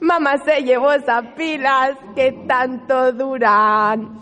Mamá se llevó esas pilas que tanto duran.